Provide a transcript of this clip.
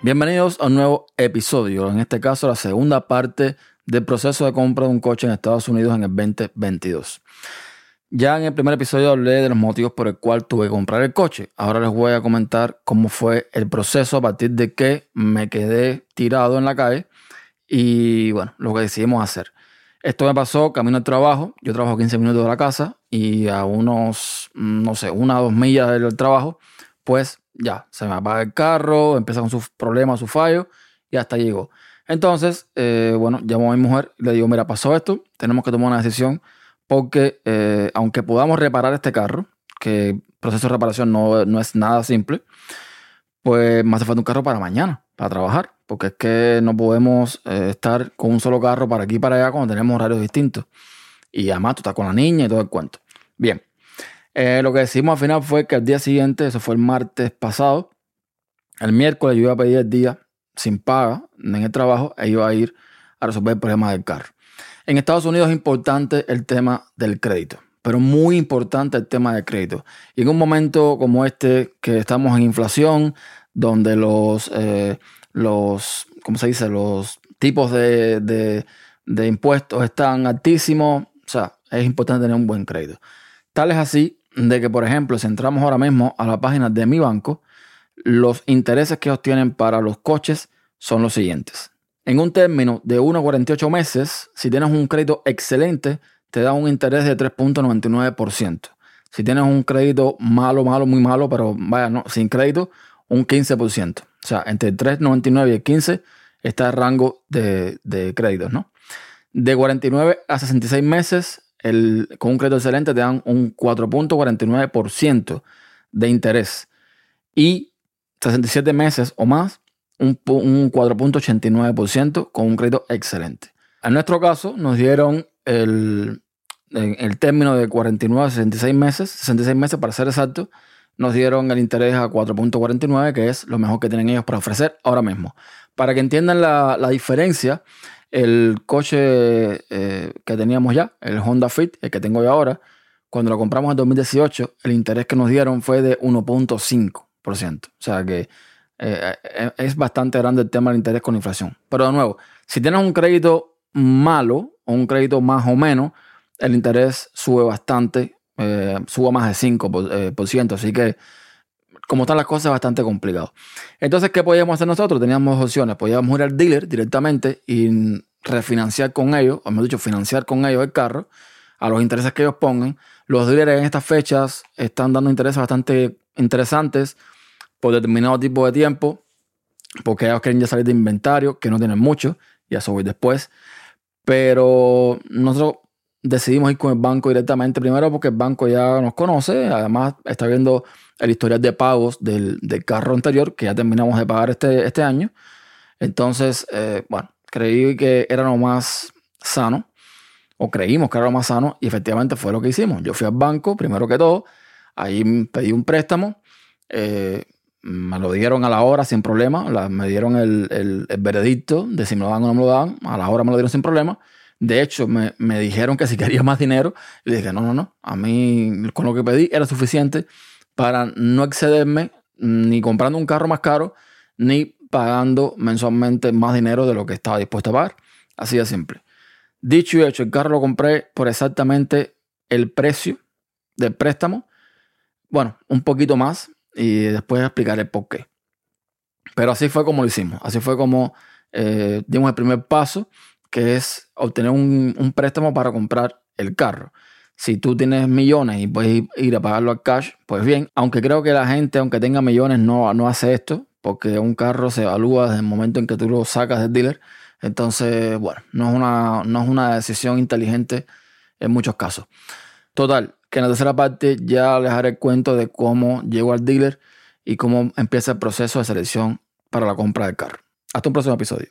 Bienvenidos a un nuevo episodio, en este caso la segunda parte del proceso de compra de un coche en Estados Unidos en el 2022. Ya en el primer episodio hablé de los motivos por el cual tuve que comprar el coche. Ahora les voy a comentar cómo fue el proceso a partir de que me quedé tirado en la calle y bueno, lo que decidimos hacer. Esto me pasó camino al trabajo. Yo trabajo 15 minutos de la casa y a unos, no sé, una o dos millas del trabajo, pues ya, se me apaga el carro, empieza con sus problemas, sus fallos y hasta llegó. Entonces, eh, bueno, llamo a mi mujer y le digo, mira, pasó esto, tenemos que tomar una decisión porque eh, aunque podamos reparar este carro, que el proceso de reparación no, es nada simple, pues me hace falta un carro para mañana, para trabajar, porque es que no podemos eh, estar con un solo carro para aquí y para allá cuando tenemos horarios distintos. Y además tú estás con la niña y todo el cuento. Bien, eh, lo que decimos al final fue que al día siguiente, eso fue el martes pasado, el miércoles yo iba a pedir el día sin paga en el trabajo e iba a ir a resolver el problema del carro. En Estados Unidos es importante el tema del crédito, pero muy importante el tema del crédito. Y en un momento como este, que estamos en inflación, donde los, eh, los ¿cómo se dice? Los tipos de, de impuestos están altísimos, o sea, es importante tener un buen crédito. Tal es así de que, por ejemplo, si entramos ahora mismo a la página de mi banco, los intereses que obtienen para los coches son los siguientes. En un término de 1 a 48 meses, si tienes un crédito excelente, te da un interés de 3.99%. Si tienes un crédito malo, malo, muy malo, pero vaya, no, sin crédito, un 15%. O sea, entre 3.99 y el 15 está el rango de, de créditos, ¿no? De 49 a 66 meses, con un crédito excelente te dan un 4.49% de interés. Y 67 meses o más, un, un 4.89% con un crédito excelente. En nuestro caso, nos dieron el, el término de 49 a 66 meses, 66 meses para ser exacto, nos dieron el interés a 4.49, que es lo mejor que tienen ellos para ofrecer ahora mismo. Para que entiendan la, la diferencia, el coche eh, que teníamos ya, el Honda Fit, el que tengo yo ahora, cuando lo compramos en 2018, el interés que nos dieron fue de 1.5%. O sea que eh, eh, es bastante grande el tema del interés con inflación. Pero de nuevo, si tienes un crédito malo o un crédito más o menos, el interés sube bastante, sube más de 5%. así que como están las cosas, bastante complicado. Entonces, ¿qué podíamos hacer nosotros? Teníamos dos opciones. Podíamos ir al dealer directamente y refinanciar con ellos, o mejor dicho, financiar con ellos el carro a los intereses que ellos pongan. Los dealers en estas fechas están dando intereses bastante interesantes por determinado tipo de tiempo, porque ellos quieren ya salir de inventario, que no tienen mucho, y eso voy después. Pero nosotros decidimos ir con el banco directamente, primero porque el banco ya nos conoce, además está viendo el historial de pagos del, carro anterior, que ya terminamos de pagar este, este año. Entonces, eh, bueno, creí que era lo más sano, o creímos que era lo más sano, y efectivamente fue lo que hicimos. Yo fui al banco, primero que todo, ahí pedí un préstamo, eh, me lo dieron a la hora sin problema, me dieron el, veredicto de si me lo dan o no me lo dan, a la hora me lo dieron sin problema. De hecho, me, me dijeron que si quería más dinero, y dije, no, no, no, a mí con lo que pedí era suficiente para no excederme ni comprando un carro más caro, ni pagando mensualmente más dinero de lo que estaba dispuesto a pagar. Así de simple. Dicho y hecho, el carro lo compré por exactamente el precio del préstamo. Bueno, un poquito más y después explicaré por qué. Pero así fue como lo hicimos. Así fue como eh, dimos el primer paso, que es obtener un, un préstamo para comprar el carro. Si tú tienes millones y puedes ir a pagarlo al cash, pues bien, aunque creo que la gente, aunque tenga millones, no, no hace esto, porque un carro se evalúa desde el momento en que tú lo sacas del dealer. Entonces, bueno, no es una, no es una decisión inteligente en muchos casos. Total, que en la tercera parte ya les haré cuento de cómo llego al dealer y cómo empieza el proceso de selección para la compra del carro. Hasta un próximo episodio.